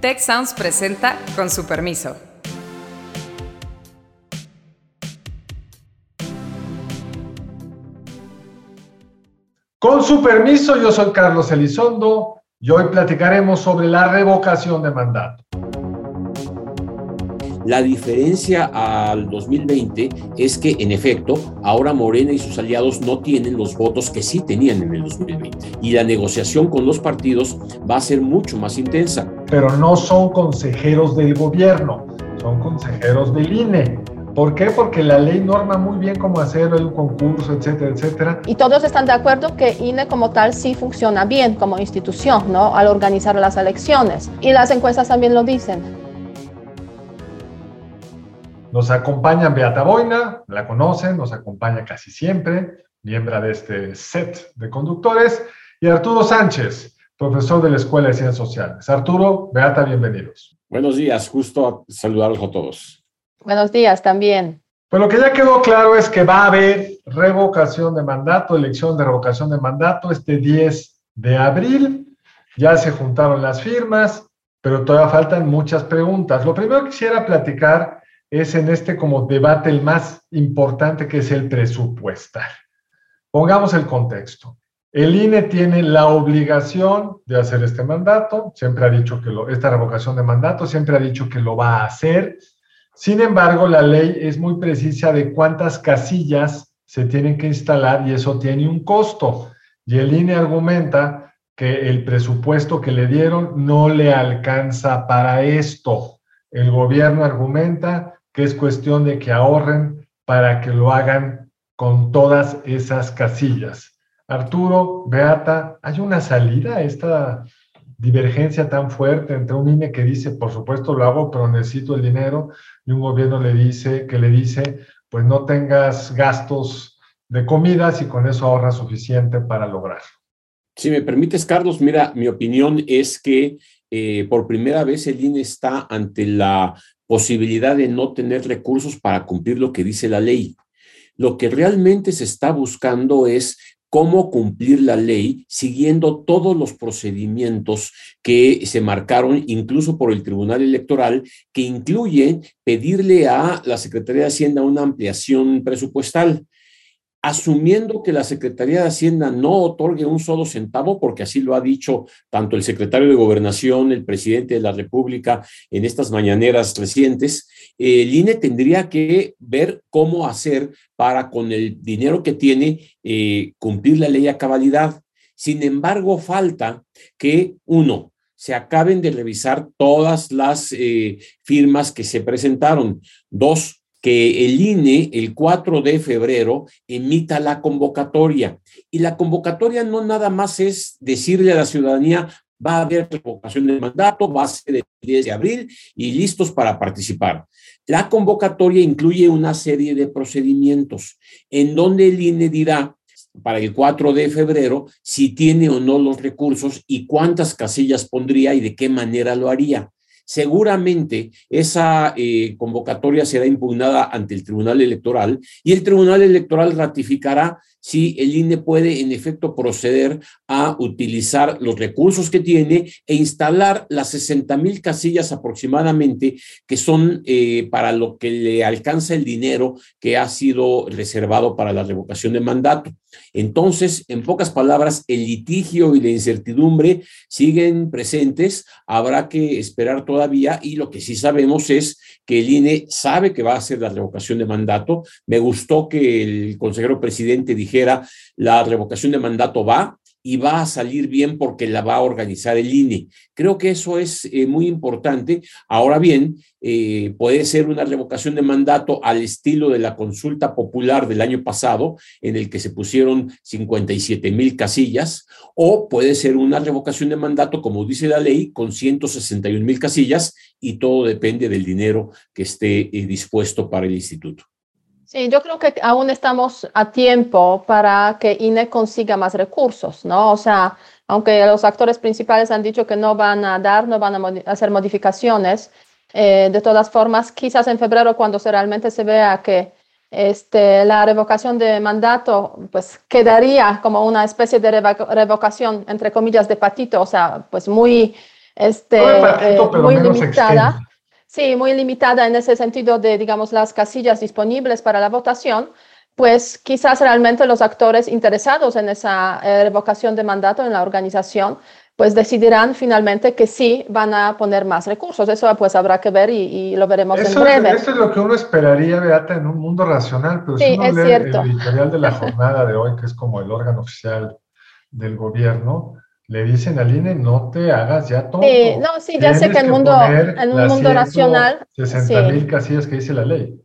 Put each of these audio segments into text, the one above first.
Tech Sounds presenta con su permiso. Con su permiso, yo soy Carlos Elizondo y hoy platicaremos sobre la revocación de mandato. La diferencia al 2020 es que, en efecto, ahora Morena y sus aliados no tienen los votos que sí tenían en el 2020. Y la negociación con los partidos va a ser mucho más intensa. Pero no son consejeros del gobierno, son consejeros del INE. ¿Por qué? Porque la ley norma muy bien cómo hacer un concurso, etcétera, etcétera. Y todos están de acuerdo que INE como tal sí funciona bien como institución, ¿no? Al organizar las elecciones. Y las encuestas también lo dicen. Nos acompaña Beata Boina, la conocen, nos acompaña casi siempre, miembro de este set de conductores, y Arturo Sánchez, profesor de la Escuela de Ciencias Sociales. Arturo, Beata, bienvenidos. Buenos días, justo saludarlos a todos. Buenos días también. Pues lo que ya quedó claro es que va a haber revocación de mandato, elección de revocación de mandato este 10 de abril. Ya se juntaron las firmas, pero todavía faltan muchas preguntas. Lo primero que quisiera platicar es en este como debate el más importante que es el presupuestal. Pongamos el contexto. El INE tiene la obligación de hacer este mandato, siempre ha dicho que lo, esta revocación de mandato, siempre ha dicho que lo va a hacer. Sin embargo, la ley es muy precisa de cuántas casillas se tienen que instalar y eso tiene un costo. Y el INE argumenta que el presupuesto que le dieron no le alcanza para esto. El gobierno argumenta es cuestión de que ahorren para que lo hagan con todas esas casillas. Arturo, Beata, ¿hay una salida a esta divergencia tan fuerte entre un INE que dice, por supuesto lo hago, pero necesito el dinero, y un gobierno le dice, que le dice, pues no tengas gastos de comidas y con eso ahorras suficiente para lograrlo? Si me permites, Carlos, mira, mi opinión es que eh, por primera vez el INE está ante la posibilidad de no tener recursos para cumplir lo que dice la ley. Lo que realmente se está buscando es cómo cumplir la ley siguiendo todos los procedimientos que se marcaron incluso por el Tribunal Electoral, que incluyen pedirle a la Secretaría de Hacienda una ampliación presupuestal asumiendo que la Secretaría de Hacienda no otorgue un solo centavo, porque así lo ha dicho tanto el secretario de Gobernación, el presidente de la República en estas mañaneras recientes, el INE tendría que ver cómo hacer para, con el dinero que tiene, eh, cumplir la ley a cabalidad. Sin embargo, falta que, uno, se acaben de revisar todas las eh, firmas que se presentaron. Dos, que el INE el 4 de febrero emita la convocatoria. Y la convocatoria no nada más es decirle a la ciudadanía, va a haber revocación del mandato, va a ser el 10 de abril y listos para participar. La convocatoria incluye una serie de procedimientos en donde el INE dirá para el 4 de febrero si tiene o no los recursos y cuántas casillas pondría y de qué manera lo haría. Seguramente esa eh, convocatoria será impugnada ante el Tribunal Electoral y el Tribunal Electoral ratificará si el INE puede en efecto proceder a utilizar los recursos que tiene e instalar las 60 mil casillas aproximadamente que son eh, para lo que le alcanza el dinero que ha sido reservado para la revocación de mandato. Entonces, en pocas palabras, el litigio y la incertidumbre siguen presentes, habrá que esperar todavía y lo que sí sabemos es que el INE sabe que va a hacer la revocación de mandato. Me gustó que el consejero presidente dijera la revocación de mandato va, y va a salir bien porque la va a organizar el INE. Creo que eso es eh, muy importante. Ahora bien, eh, puede ser una revocación de mandato al estilo de la consulta popular del año pasado, en el que se pusieron 57 mil casillas, o puede ser una revocación de mandato, como dice la ley, con 161 mil casillas, y todo depende del dinero que esté eh, dispuesto para el instituto. Sí, yo creo que aún estamos a tiempo para que INE consiga más recursos, ¿no? O sea, aunque los actores principales han dicho que no van a dar, no van a hacer modificaciones, eh, de todas formas, quizás en febrero, cuando se realmente se vea que este, la revocación de mandato, pues quedaría como una especie de revocación, entre comillas, de patito, o sea, pues muy este, muy limitada. Sí, muy limitada en ese sentido de, digamos, las casillas disponibles para la votación, pues quizás realmente los actores interesados en esa revocación de mandato en la organización pues decidirán finalmente que sí van a poner más recursos. Eso pues habrá que ver y, lo veremos en breve. eso es lo que uno esperaría, Beata, en un mundo racional, pero si uno lee el editorial de la jornada de hoy, que es como el órgano oficial del gobierno, le dicen al INE, no te hagas ya todo. Sí, no, sí, ya sé que en, mundo, en un mundo racional... 60 mil casillas que dice la ley.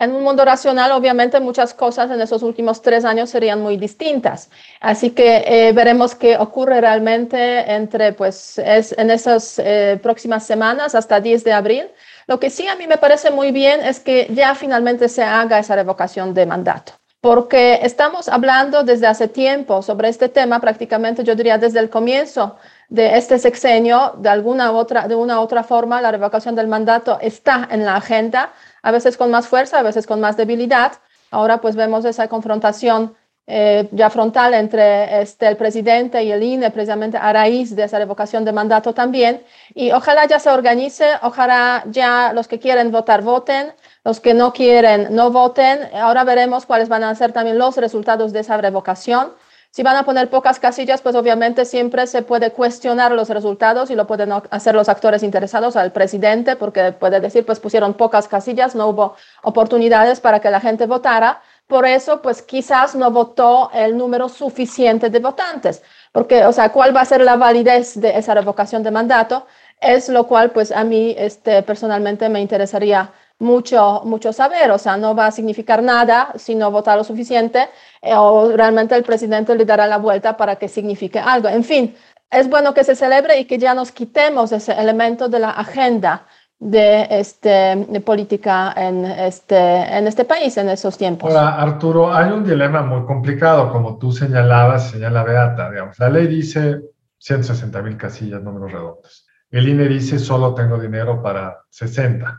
En un mundo racional, obviamente, muchas cosas en esos últimos tres años serían muy distintas. Así que eh, veremos qué ocurre realmente entre, pues, es, en esas eh, próximas semanas hasta 10 de abril. Lo que sí a mí me parece muy bien es que ya finalmente se haga esa revocación de mandato porque estamos hablando desde hace tiempo sobre este tema, prácticamente yo diría desde el comienzo de este sexenio, de alguna otra, de una u otra forma, la revocación del mandato está en la agenda a veces con más fuerza, a veces con más debilidad. Ahora pues vemos esa confrontación eh, ya frontal entre este, el presidente y el INE, precisamente a raíz de esa revocación de mandato también. Y ojalá ya se organice, ojalá ya los que quieren votar voten, los que no quieren no voten. Ahora veremos cuáles van a ser también los resultados de esa revocación. Si van a poner pocas casillas, pues obviamente siempre se puede cuestionar los resultados y lo pueden hacer los actores interesados al presidente, porque puede decir, pues pusieron pocas casillas, no hubo oportunidades para que la gente votara. Por eso, pues quizás no votó el número suficiente de votantes, porque, o sea, ¿cuál va a ser la validez de esa revocación de mandato? Es lo cual, pues a mí este, personalmente me interesaría mucho, mucho saber, o sea, no va a significar nada si no vota lo suficiente eh, o realmente el presidente le dará la vuelta para que signifique algo. En fin, es bueno que se celebre y que ya nos quitemos ese elemento de la agenda de, este, política en este, en este país en esos tiempos. Ahora, Arturo, hay un dilema muy complicado, como tú señalabas, señala Beata, digamos, la ley dice 160 mil casillas, números redondos. El INE dice solo tengo dinero para 60.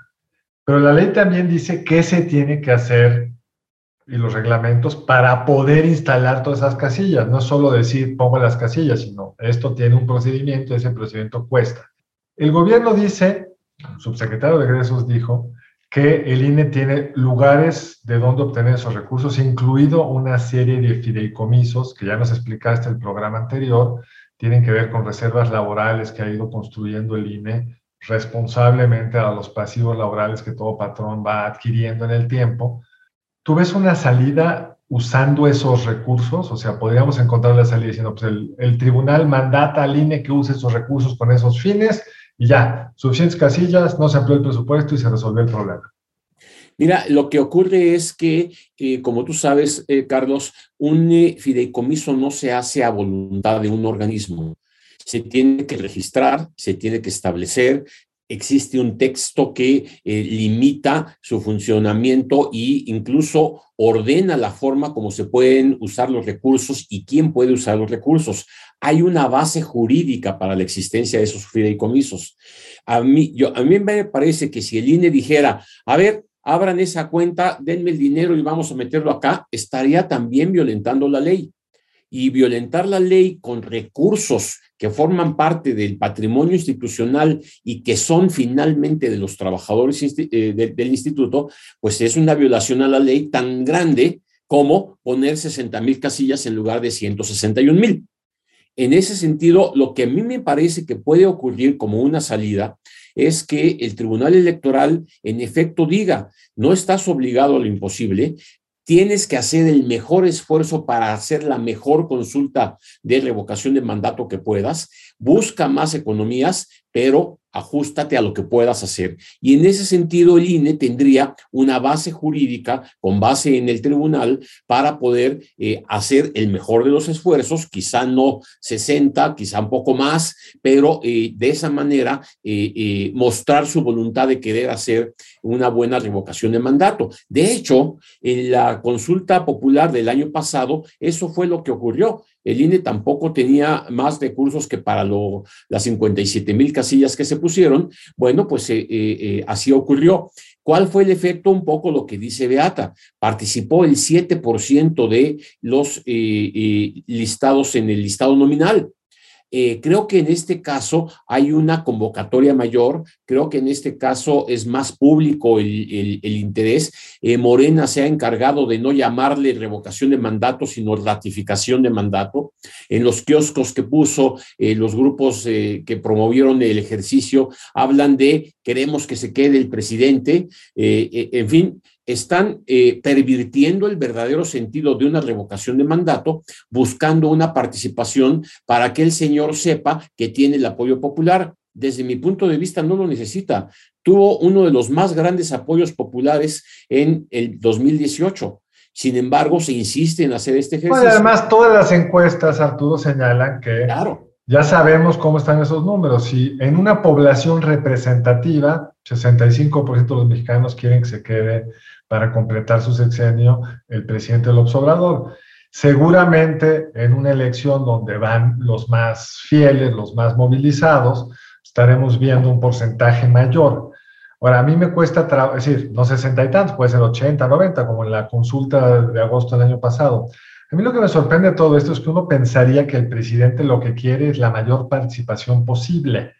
Pero la ley también dice qué se tiene que hacer y los reglamentos para poder instalar todas esas casillas. No solo decir pongo las casillas, sino esto tiene un procedimiento, ese procedimiento cuesta. El gobierno dice, subsecretario de egresos dijo, que el INE tiene lugares de donde obtener esos recursos, incluido una serie de fideicomisos que ya nos explicaste el programa anterior, tienen que ver con reservas laborales que ha ido construyendo el INE responsablemente a los pasivos laborales que todo patrón va adquiriendo en el tiempo, ¿tú ves una salida usando esos recursos? O sea, podríamos encontrar la salida diciendo, pues el, tribunal mandata al INE que use esos recursos con esos fines y ya, suficientes casillas, no se amplió el presupuesto y se resolvió el problema. Mira, lo que ocurre es que, eh, como tú sabes, eh, Carlos, un eh, fideicomiso no se hace a voluntad de un organismo se tiene que registrar, se tiene que establecer, existe un texto que eh, limita su funcionamiento e incluso ordena la forma como se pueden usar los recursos y quién puede usar los recursos. Hay una base jurídica para la existencia de esos fideicomisos. A mí, a mí me parece que si el INE dijera, a ver, abran esa cuenta, denme el dinero y vamos a meterlo acá, estaría también violentando la ley. Y violentar la ley con recursos que forman parte del patrimonio institucional y que son finalmente de los trabajadores eh, del instituto, pues es una violación a la ley tan grande como poner 60 mil casillas en lugar de 161 mil. En ese sentido, lo que a mí me parece que puede ocurrir como una salida es que el Tribunal Electoral en efecto diga, no estás obligado a lo imposible, tienes que hacer el mejor esfuerzo para hacer la mejor consulta de revocación de mandato que puedas, busca más economías, pero ajustate a lo que puedas hacer. Y en ese sentido, el INE tendría una base jurídica con base en el tribunal para poder eh, hacer el mejor de los esfuerzos, quizá no 60, quizá un poco más, pero eh, de esa manera eh, mostrar su voluntad de querer hacer una buena revocación de mandato. De hecho, en la consulta popular del año pasado, eso fue lo que ocurrió. El INE tampoco tenía más recursos que para lo, las 57 mil casillas que se pusieron. Bueno, pues eh, eh, eh, así ocurrió. ¿Cuál fue el efecto? Un poco lo que dice Beata. Participó el 7% de los listados en el listado nominal. Eh, creo que en este caso hay una convocatoria mayor, creo que en este caso es más público el, interés. Eh, Morena se ha encargado de no llamarle revocación de mandato, sino ratificación de mandato. En los kioscos que puso eh, los grupos que promovieron el ejercicio hablan de queremos que se quede el presidente. en fin, están eh, pervirtiendo el verdadero sentido de una revocación de mandato, buscando una participación para que el señor sepa que tiene el apoyo popular. Desde mi punto de vista, no lo necesita. Tuvo uno de los más grandes apoyos populares en el 2018. Sin embargo, se insiste en hacer este ejercicio. además, todas las encuestas, Arturo, señalan que claro. Ya sabemos cómo están esos números. Si en una población representativa, 65% de los mexicanos quieren que se quede para completar su sexenio el presidente del observador. Seguramente en una elección donde van los más fieles, los más movilizados, estaremos viendo un porcentaje mayor. Ahora, a mí me cuesta, es decir, no sesenta y tantos, puede ser 80, 90, como en la consulta de agosto del año pasado. A mí lo que me sorprende de todo esto es que uno pensaría que el presidente lo que quiere es la mayor participación posible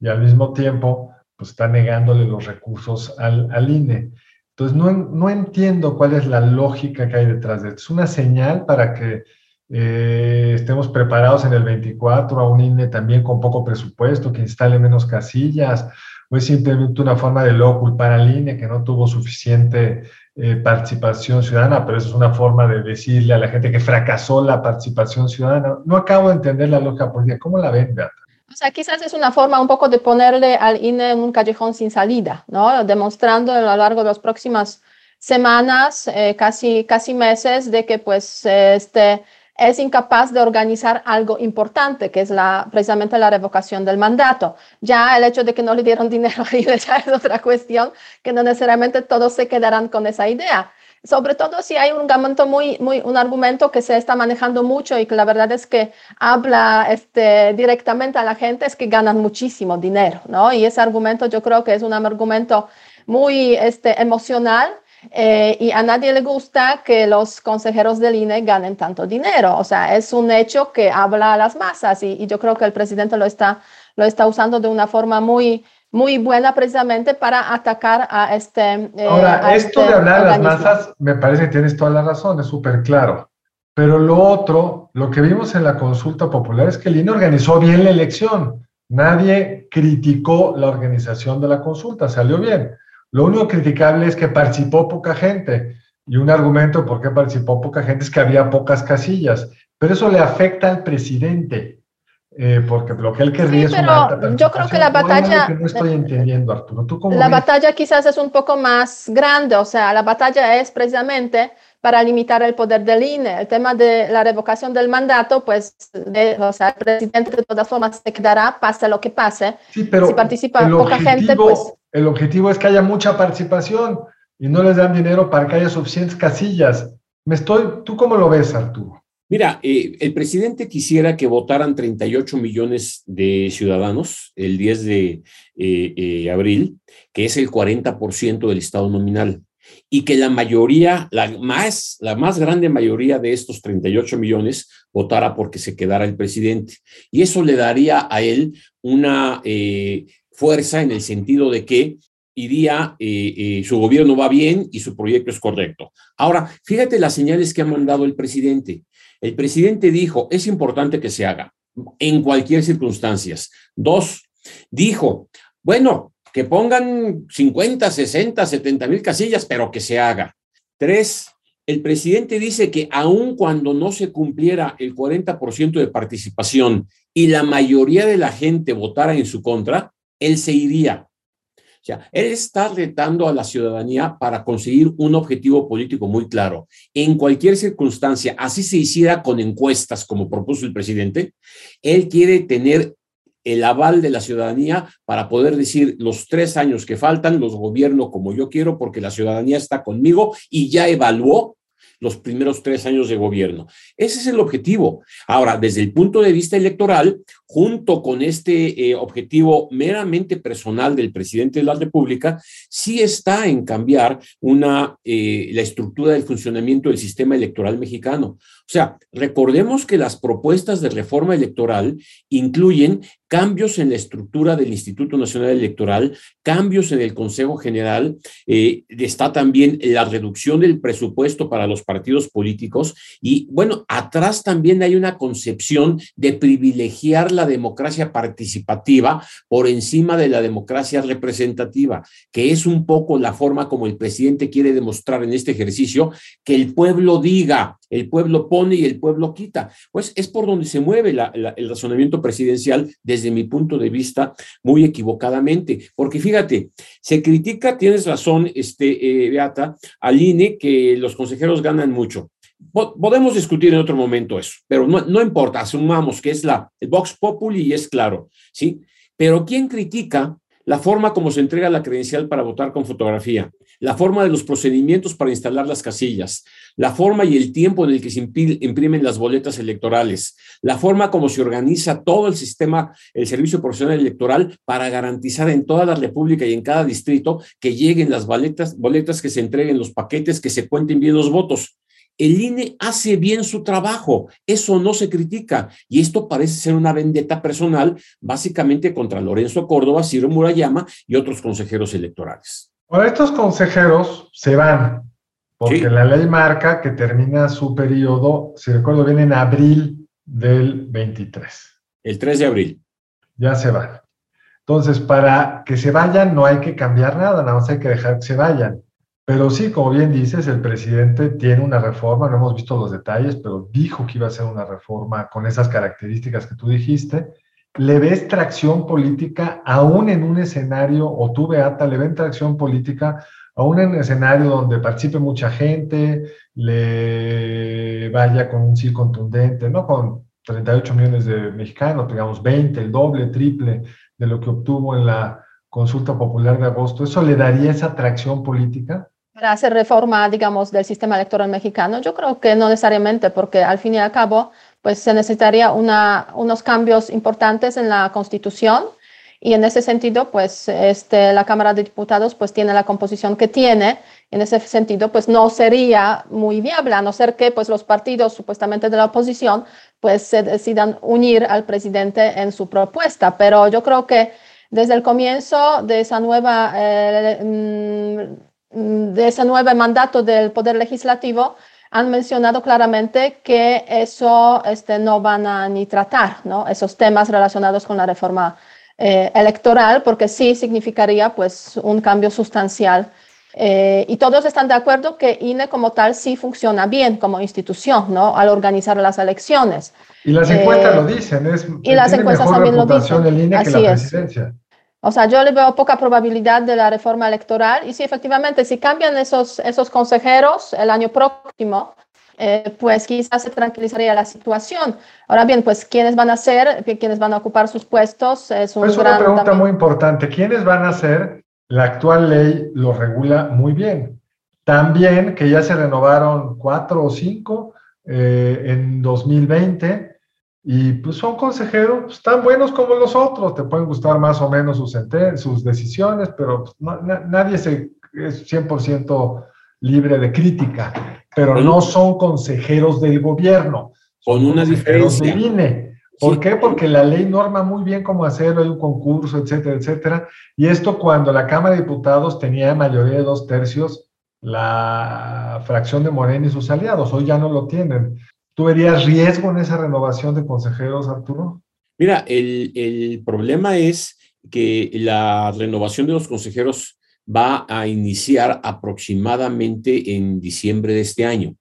y al mismo tiempo pues, está negándole los recursos al, al INE. Entonces, no, no, entiendo cuál es la lógica que hay detrás de esto. ¿Es una señal para que eh, estemos preparados en el 24 a un INE también con poco presupuesto, que instale menos casillas? ¿O es simplemente una forma de luego culpar al INE que no tuvo suficiente eh, participación ciudadana? Pero eso es una forma de decirle a la gente que fracasó la participación ciudadana. No acabo de entender la lógica política. ¿Cómo la ven, Beata? O sea, quizás es una forma un poco de ponerle al INE en un callejón sin salida, ¿no? Demostrando a lo largo de las próximas semanas, eh, casi, casi meses, de que pues este, es incapaz de organizar algo importante, que es la, precisamente la revocación del mandato. Ya el hecho de que no le dieron dinero a INE ya es otra cuestión, que no necesariamente todos se quedarán con esa idea sobre todo si hay un argumento muy, muy, un argumento que se está manejando mucho y que la verdad es que habla este, directamente a la gente, es que ganan muchísimo dinero, ¿no? Y ese argumento yo creo que es un argumento muy este, emocional eh, y a nadie le gusta que los consejeros del INE ganen tanto dinero. O sea, es un hecho que habla a las masas y, y yo creo que el presidente lo está, lo está usando de una forma muy, muy buena precisamente para atacar a este. Eh, Ahora, esto de este hablar de las masas, me parece que tienes toda la razón, es súper claro. Pero lo otro, lo que vimos en la consulta popular es que el INE organizó bien la elección. Nadie criticó la organización de la consulta, salió bien. Lo único criticable es que participó poca gente. Y un argumento por qué participó poca gente es que había pocas casillas. Pero eso le afecta al presidente. Eh, porque lo que él querría sí, pero yo creo que la batalla no estoy entendiendo Arturo ¿Tú la batalla quizás es un poco más grande o sea la batalla es precisamente para limitar el poder del INE el tema de la revocación del mandato pues o sea el presidente de todas formas se quedará pase lo que pase sí, pero si participa poca gente pues el objetivo es que haya mucha participación y no les dan dinero para que haya suficientes casillas me estoy tú cómo lo ves Arturo Mira, eh, el presidente quisiera que votaran 38 millones de ciudadanos el 10 de eh, eh, abril, que es el 40% del Estado nominal, y que la mayoría, la más, la más grande mayoría de estos 38 millones votara porque se quedara el presidente. Y eso le daría a él una fuerza en el sentido de que iría, su gobierno va bien y su proyecto es correcto. Ahora, fíjate las señales que ha mandado el presidente. El presidente dijo, es importante que se haga en cualquier circunstancia. Dos, dijo, bueno, que pongan 50, 60, 70 mil casillas, pero que se haga. Tres, el presidente dice que aun cuando no se cumpliera el 40% de participación y la mayoría de la gente votara en su contra, él se iría. O sea, él está retando a la ciudadanía para conseguir un objetivo político muy claro. En cualquier circunstancia, así se hiciera con encuestas, como propuso el presidente, él quiere tener el aval de la ciudadanía para poder decir los tres años que faltan los gobierno como yo quiero porque la ciudadanía está conmigo y ya evaluó los primeros tres años de gobierno. Ese es el objetivo. Ahora, desde el punto de vista electoral, junto con este eh, objetivo meramente personal del presidente de la República, sí está en cambiar una, eh, la estructura del funcionamiento del sistema electoral mexicano. O sea, recordemos que las propuestas de reforma electoral incluyen cambios en la estructura del Instituto Nacional Electoral, cambios en el Consejo General, eh, está también la reducción del presupuesto para los partidos políticos y bueno, atrás también hay una concepción de privilegiar la democracia participativa por encima de la democracia representativa, que es un poco la forma como el presidente quiere demostrar en este ejercicio que el pueblo diga, el pueblo pone y el pueblo quita. Pues es por donde se mueve el razonamiento presidencial desde mi punto de vista muy equivocadamente, porque fíjate, se critica, tienes razón, este, eh, Beata, al INE que los consejeros ganan mucho. Podemos discutir en otro momento eso, pero no, no importa, asumamos que es la, el Vox Populi y es claro, ¿sí? Pero ¿quién critica la forma como se entrega la credencial para votar con fotografía, la forma de los procedimientos para instalar las casillas, la forma y el tiempo en el que se imprimen las boletas electorales, la forma como se organiza todo el sistema, el servicio profesional electoral para garantizar en toda la República y en cada distrito que lleguen las boletas, boletas que se entreguen los paquetes, que se cuenten bien los votos. El INE hace bien su trabajo, eso no se critica y esto parece ser una vendetta personal básicamente contra Lorenzo Córdoba, Ciro Murayama y otros consejeros electorales. Bueno, estos consejeros se van porque la ley marca que termina su periodo, si recuerdo bien, en abril del 23. El 3 de abril. Ya se van. Entonces, para que se vayan no hay que cambiar nada, nada más hay que dejar que se vayan. Pero sí, como bien dices, el presidente tiene una reforma, no hemos visto los detalles, pero dijo que iba a ser una reforma con esas características que tú dijiste. ¿Le ves tracción política aún en un escenario, o tú, Beata, le ven tracción política aún en un escenario donde participe mucha gente, le vaya con un sí contundente, no con 38 millones de mexicanos, digamos 20, el doble, triple de lo que obtuvo en la consulta popular de agosto, ¿eso le daría esa atracción política? Para hacer reforma, digamos, del sistema electoral mexicano? Yo creo que no necesariamente, porque al fin y al cabo, pues se necesitaría una, unos cambios importantes en la Constitución y en ese sentido, pues este, la Cámara de Diputados pues tiene la composición que tiene. En ese sentido, pues no sería muy viable, a no ser que pues los partidos supuestamente de la oposición pues se decidan unir al presidente en su propuesta. Pero yo creo que desde el comienzo de esa nueva eh, mm, de ese nuevo mandato del Poder Legislativo han mencionado claramente que eso este, no van a ni tratar, ¿no? esos temas relacionados con la reforma eh, electoral, porque sí significaría pues, un cambio sustancial. Eh, y todos están de acuerdo que INE como tal sí funciona bien como institución, ¿no? Al organizar las elecciones. Y las encuestas eh, lo dicen, es y las encuestas también lo dicen. El INE que la presidencia. O sea, yo le veo poca probabilidad de la reforma electoral y si efectivamente, si cambian esos, esos consejeros el año próximo, eh, pues quizás se tranquilizaría la situación. Ahora bien, pues quiénes van a ser, quiénes van a ocupar sus puestos, es un una pregunta muy importante. ¿Quiénes van a ser? La actual ley lo regula muy bien. También que ya se renovaron cuatro o cinco eh, en 2020 y pues son consejeros pues, tan buenos como los otros, te pueden gustar más o menos sus, sus decisiones, pero pues, nadie se, es 100% libre de crítica, pero no son consejeros del gobierno. Con una diferencia. INE. ¿Por qué? Porque la ley norma muy bien cómo hacerlo, hay un concurso, etcétera, etcétera. Y esto cuando la Cámara de Diputados tenía mayoría de dos tercios, la fracción de Morena y sus aliados, hoy ya no lo tienen. ¿Tú verías riesgo en esa renovación de consejeros, Arturo? Mira, el, problema es que la renovación de los consejeros va a iniciar aproximadamente en diciembre de este año,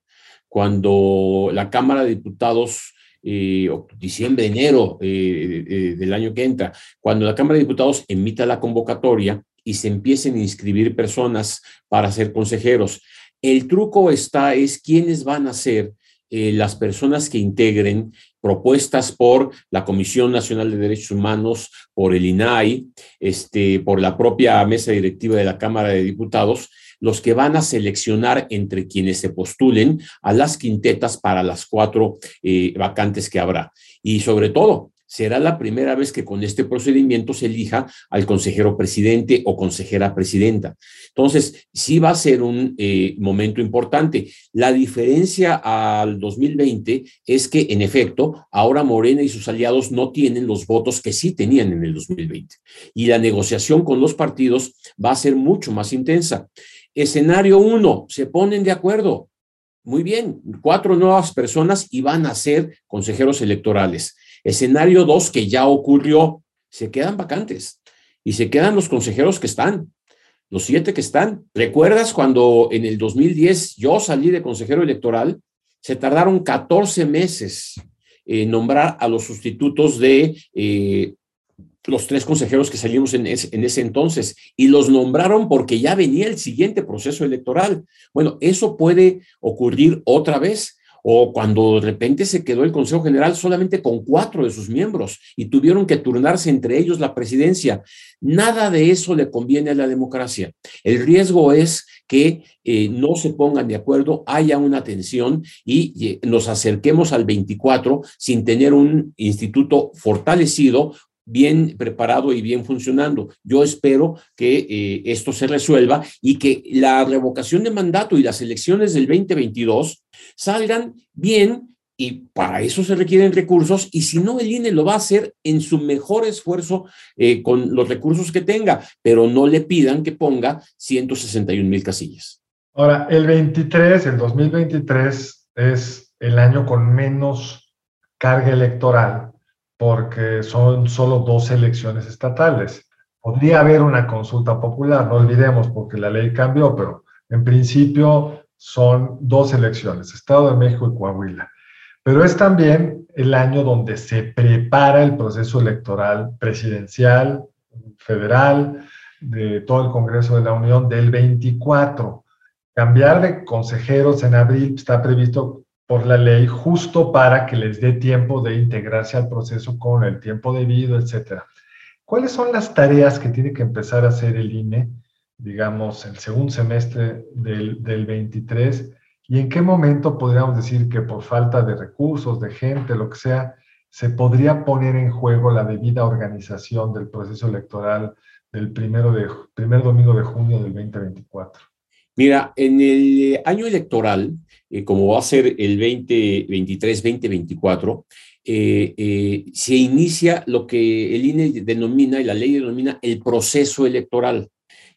cuando la Cámara de Diputados, eh, diciembre, enero eh, eh, del año que entra, cuando la Cámara de Diputados emita la convocatoria y se empiecen a inscribir personas para ser consejeros. El truco está es quiénes van a ser eh, las personas que integren propuestas por la Comisión Nacional de Derechos Humanos, por el INAI, este, por la propia mesa directiva de la Cámara de Diputados, los que van a seleccionar entre quienes se postulen a las quintetas para las cuatro eh, vacantes que habrá. Y sobre todo, será la primera vez que con este procedimiento se elija al consejero presidente o consejera presidenta. Entonces, sí va a ser un eh, momento importante. La diferencia al 2020 es que, en efecto, ahora Morena y sus aliados no tienen los votos que sí tenían en el 2020. Y la negociación con los partidos va a ser mucho más intensa. Escenario uno, se ponen de acuerdo. Muy bien, cuatro nuevas personas y van a ser consejeros electorales. Escenario 2, que ya ocurrió, se quedan vacantes y se quedan los consejeros que están, los siete que están. ¿Recuerdas cuando en el 2010 yo salí de consejero electoral? Se tardaron 14 meses en nombrar a los sustitutos de eh, los tres consejeros que salimos en ese, entonces y los nombraron porque ya venía el siguiente proceso electoral. Bueno, eso puede ocurrir otra vez o cuando de repente se quedó el Consejo General solamente con cuatro de sus miembros y tuvieron que turnarse entre ellos la presidencia. Nada de eso le conviene a la democracia. El riesgo es que eh, no se pongan de acuerdo, haya una tensión y nos acerquemos al 24 sin tener un instituto fortalecido bien preparado y bien funcionando. Yo espero que eh, esto se resuelva y que la revocación de mandato y las elecciones del 2022 salgan bien y para eso se requieren recursos y si no, el INE lo va a hacer en su mejor esfuerzo eh, con los recursos que tenga, pero no le pidan que ponga 161 mil casillas. Ahora, el 23, el 2023 es el año con menos carga electoral porque son solo dos elecciones estatales. Podría haber una consulta popular, no olvidemos, porque la ley cambió, pero en principio son dos elecciones, Estado de México y Coahuila. Pero es también el año donde se prepara el proceso electoral presidencial, federal, de todo el Congreso de la Unión del 24. Cambiar de consejeros en abril está previsto por la ley justo para que les dé tiempo de integrarse al proceso con el tiempo debido, etcétera. ¿Cuáles son las tareas que tiene que empezar a hacer el INE, digamos, el segundo semestre del, del 23? ¿Y en qué momento podríamos decir que por falta de recursos, de gente, lo que sea, se podría poner en juego la debida organización del proceso electoral del primero de, primer domingo de junio del 2024? Mira, en el año electoral, eh, como va a ser el 2023-2024, eh, eh, se inicia lo que el INE denomina y la ley denomina el proceso electoral.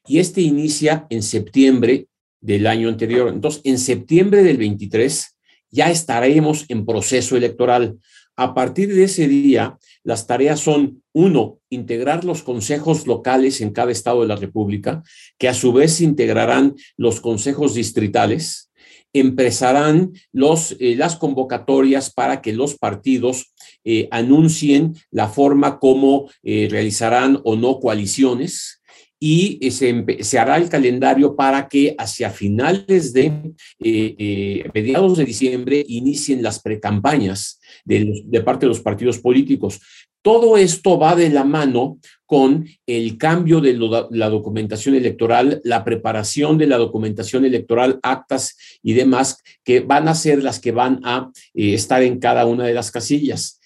Y este inicia en septiembre del año anterior. Entonces, en septiembre del 23 ya estaremos en proceso electoral. A partir de ese día, las tareas son, uno, integrar los consejos locales en cada estado de la República, que a su vez integrarán los consejos distritales, empezarán eh, las convocatorias para que los partidos eh, anuncien la forma como eh, realizarán o no coaliciones y se, se, hará el calendario para que hacia finales de mediados de diciembre inicien las precampañas de, de parte de los partidos políticos. Todo esto va de la mano con el cambio de la documentación electoral, la preparación de la documentación electoral, actas y demás, que van a ser las que van a eh, estar en cada una de las casillas.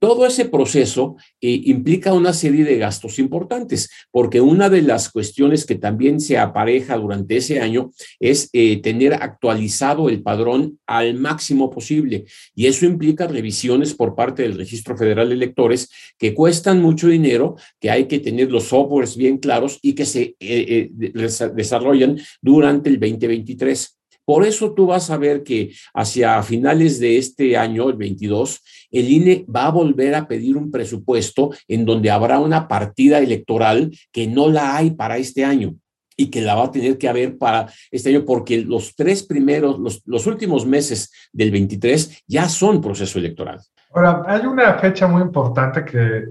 Todo ese proceso eh, implica una serie de gastos importantes, porque una de las cuestiones que también se apareja durante ese año es eh, tener actualizado el padrón al máximo posible. Y eso implica revisiones por parte del Registro Federal de Electores que cuestan mucho dinero, que hay que tener los softwares bien claros y que se eh, desarrollan durante el 2023. Por eso tú vas a ver que hacia finales de este año, el 22, el INE va a volver a pedir un presupuesto en donde habrá una partida electoral que no la hay para este año y que la va a tener que haber para este año porque los tres primeros, los, últimos meses del 23 ya son proceso electoral. Ahora, hay una fecha muy importante que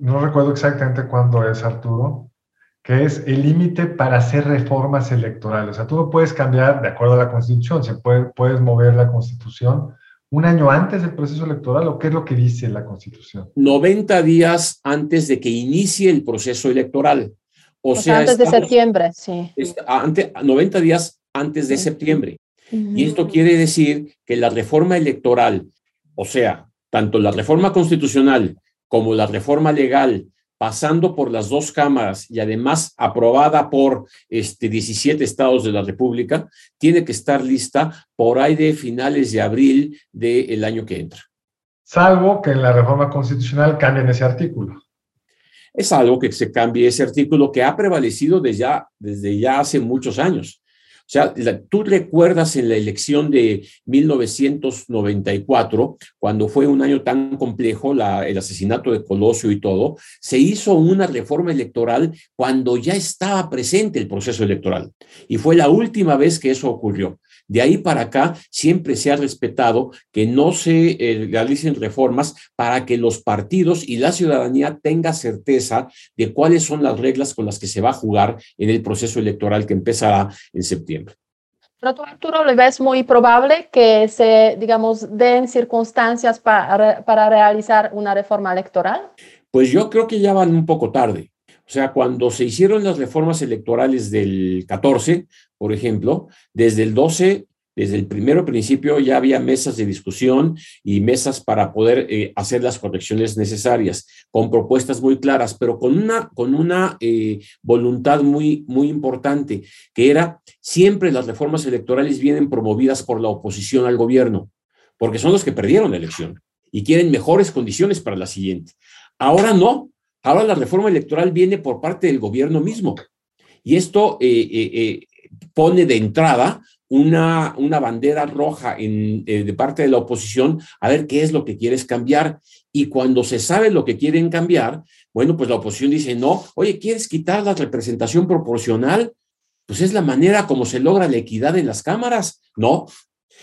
no recuerdo exactamente cuándo es, Arturo, que es el límite para hacer reformas electorales. O sea, tú no puedes cambiar de acuerdo a la Constitución, se puede, puedes mover la Constitución un año antes del proceso electoral o qué es lo que dice la Constitución? 90 días antes de que inicie el proceso electoral. O, sea, antes de septiembre, sí. Ante, 90 días antes de septiembre. Y esto quiere decir que la reforma electoral, o sea, tanto la reforma constitucional como la reforma legal, pasando por las dos cámaras y además aprobada por este, 17 estados de la República, tiene que estar lista por ahí de finales de abril del año que entra. Salvo que en la reforma constitucional cambien ese artículo es algo que se cambie ese artículo que ha prevalecido desde ya, desde ya hace muchos años. O sea, tú recuerdas en la elección de 1994, cuando fue un año tan complejo, el asesinato de Colosio y todo, se hizo una reforma electoral cuando ya estaba presente el proceso electoral. Y fue la última vez que eso ocurrió. De ahí para acá siempre se ha respetado que no se eh, realicen reformas para que los partidos y la ciudadanía tenga certeza de cuáles son las reglas con las que se va a jugar en el proceso electoral que empezará en septiembre. Pero tú, Arturo, ¿le ves muy probable que se, digamos, den circunstancias para, para realizar una reforma electoral? Pues yo creo que ya van un poco tarde. O sea, cuando se hicieron las reformas electorales del 14, por ejemplo, desde el 12, desde el primero principio ya había mesas de discusión y mesas para poder eh, hacer las correcciones necesarias, con propuestas muy claras, pero con una, con una eh, voluntad muy, muy importante, que era siempre las reformas electorales vienen promovidas por la oposición al gobierno, porque son los que perdieron la elección y quieren mejores condiciones para la siguiente. Ahora no, ahora la reforma electoral viene por parte del gobierno mismo. Y esto eh, pone de entrada una, una bandera roja en, eh, de parte de la oposición a ver qué es lo que quieres cambiar. Y cuando se sabe lo que quieren cambiar, bueno, pues la oposición dice, no, oye, ¿quieres quitar la representación proporcional? Pues es la manera como se logra la equidad en las cámaras, ¿no?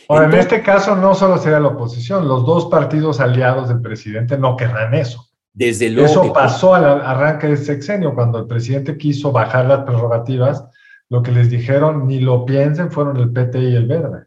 en este caso no solo sería la oposición, los dos partidos aliados del presidente no querrán eso. Desde luego. Eso pasó al arranque del sexenio, cuando el presidente quiso bajar las prerrogativas lo que les dijeron, ni lo piensen, fueron el PT y el Verde.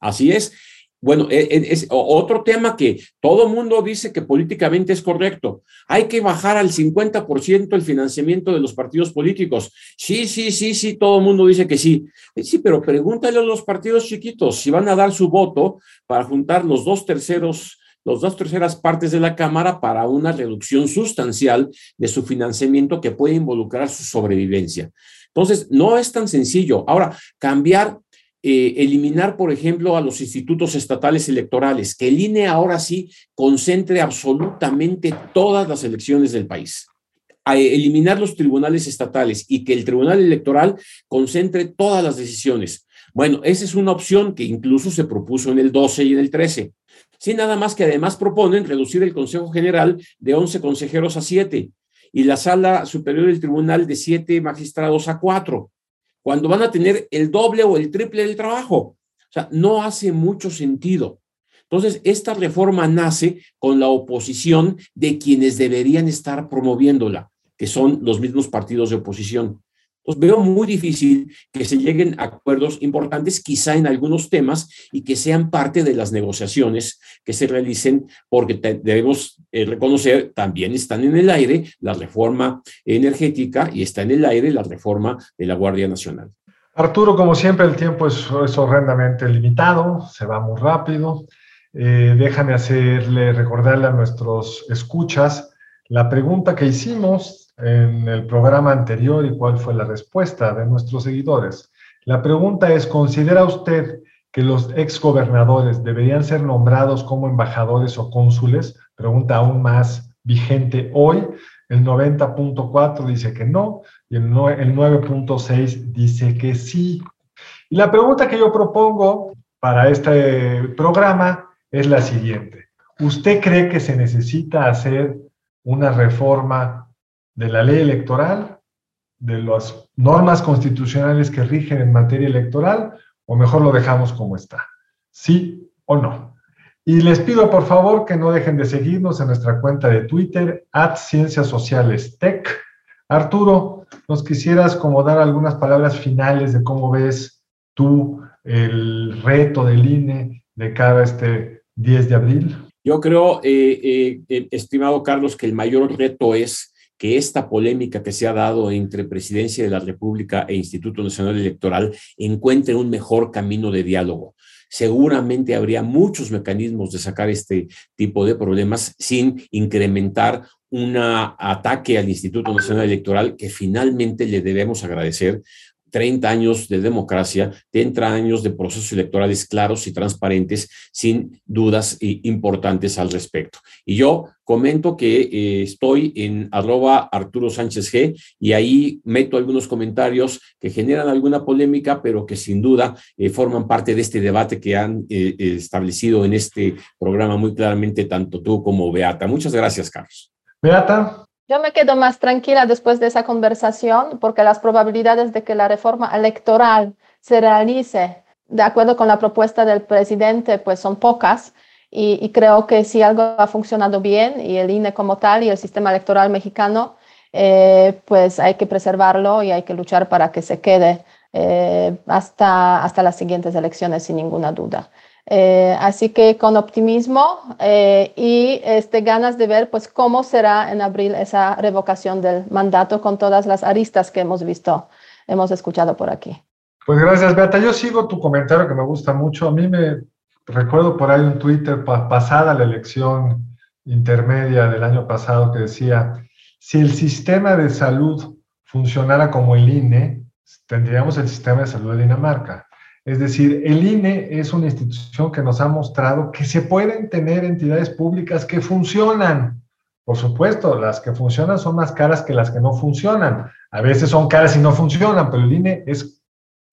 Así es. Bueno, e, e, es, otro tema que todo mundo dice que políticamente es correcto. Hay que bajar al 50% el financiamiento de los partidos políticos. Sí, sí, sí, sí, todo el mundo dice que sí. Eh, sí, pero pregúntale a los partidos chiquitos si van a dar su voto para juntar los dos terceros los dos terceras partes de la Cámara para una reducción sustancial de su financiamiento que puede involucrar su sobrevivencia. Entonces, no es tan sencillo. Ahora, cambiar, eh, eliminar, por ejemplo, a los institutos estatales electorales, que el INE ahora sí concentre absolutamente todas las elecciones del país. A eliminar los tribunales estatales y que el Tribunal Electoral concentre todas las decisiones. Bueno, esa es una opción que incluso se propuso en el 12 y en el 13. Sin nada más que además proponen reducir el Consejo General de 11 consejeros a 7 y la sala superior del tribunal de siete magistrados a cuatro, cuando van a tener el doble o el triple del trabajo. O sea, no hace mucho sentido. Entonces, esta reforma nace con la oposición de quienes deberían estar promoviéndola, que son los mismos partidos de oposición. Entonces, veo muy difícil que se lleguen a acuerdos importantes, quizá en algunos temas, y que sean parte de las negociaciones que se realicen, porque debemos eh, reconocer, también están en el aire la reforma energética y está en el aire la reforma de la Guardia Nacional. Arturo, como siempre, el tiempo es, horrendamente limitado, se va muy rápido. Eh, déjame hacerle, recordarle a nuestros escuchas la pregunta que hicimos en el programa anterior y cuál fue la respuesta de nuestros seguidores. La pregunta es, ¿considera usted que los exgobernadores deberían ser nombrados como embajadores o cónsules? Pregunta aún más vigente hoy. El 90.4 dice que no y el 9.6 dice que sí. Y la pregunta que yo propongo para este programa es la siguiente. ¿Usted cree que se necesita hacer una reforma de la ley electoral, de las normas constitucionales que rigen en materia electoral, o mejor lo dejamos como está. ¿Sí o no? Y les pido por favor que no dejen de seguirnos en nuestra cuenta de Twitter, at Ciencias Sociales Tech. Arturo, ¿nos quisieras como dar algunas palabras finales de cómo ves tú el reto del INE de cara a este 10 de abril? Yo creo, eh, eh, eh, estimado Carlos, que el mayor reto es que esta polémica que se ha dado entre Presidencia de la República e Instituto Nacional Electoral encuentre un mejor camino de diálogo. Seguramente habría muchos mecanismos de sacar este tipo de problemas sin incrementar un ataque al Instituto Nacional Electoral que finalmente le debemos agradecer 30 años de democracia, 30 años de procesos electorales claros y transparentes, sin dudas importantes al respecto. Y yo comento que eh, estoy en arroba Arturo Sánchez G y ahí meto algunos comentarios que generan alguna polémica, pero que sin duda eh, forman parte de este debate que han eh, establecido en este programa muy claramente tanto tú como Beata. Muchas gracias, Carlos. Beata. Yo me quedo más tranquila después de esa conversación porque las probabilidades de que la reforma electoral se realice de acuerdo con la propuesta del presidente pues son pocas y, creo que si algo ha funcionado bien y el INE como tal y el sistema electoral mexicano eh, pues hay que preservarlo y hay que luchar para que se quede eh, hasta, hasta las siguientes elecciones sin ninguna duda. Eh, así que con optimismo eh, y este, ganas de ver pues cómo será en abril esa revocación del mandato con todas las aristas que hemos visto, hemos escuchado por aquí. Pues gracias, Beata. Yo sigo tu comentario que me gusta mucho. A mí me recuerdo por ahí un Twitter pasada la elección intermedia del año pasado que decía, si el sistema de salud funcionara como el INE, tendríamos el sistema de salud de Dinamarca. Es decir, el INE es una institución que nos ha mostrado que se pueden tener entidades públicas que funcionan. Por supuesto, las que funcionan son más caras que las que no funcionan. A veces son caras y no funcionan, pero el INE es,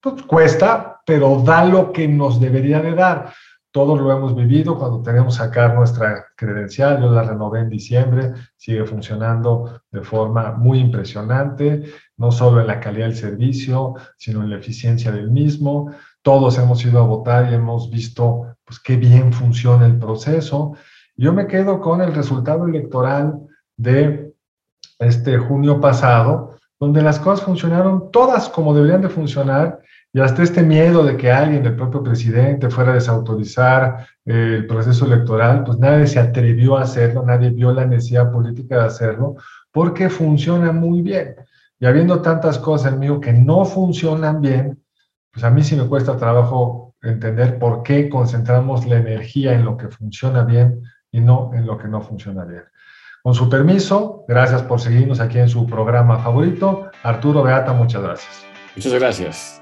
pues, cuesta, pero da lo que nos debería de dar. Todos lo hemos vivido cuando tenemos que sacar nuestra credencial. Yo la renové en diciembre, sigue funcionando de forma muy impresionante, no solo en la calidad del servicio, sino en la eficiencia del mismo todos hemos ido a votar y hemos visto pues, qué bien funciona el proceso. Yo me quedo con el resultado electoral de este junio pasado, donde las cosas funcionaron todas como deberían de funcionar y hasta este miedo de que alguien, el propio presidente, fuera a desautorizar eh, el proceso electoral, pues nadie se atrevió a hacerlo, nadie vio la necesidad política de hacerlo, porque funciona muy bien. Y habiendo tantas cosas en mí que no funcionan bien, pues a mí sí me cuesta trabajo entender por qué concentramos la energía en lo que funciona bien y no en lo que no funciona bien. Con su permiso, gracias por seguirnos aquí en su programa favorito. Arturo Beata, muchas gracias. Muchas gracias.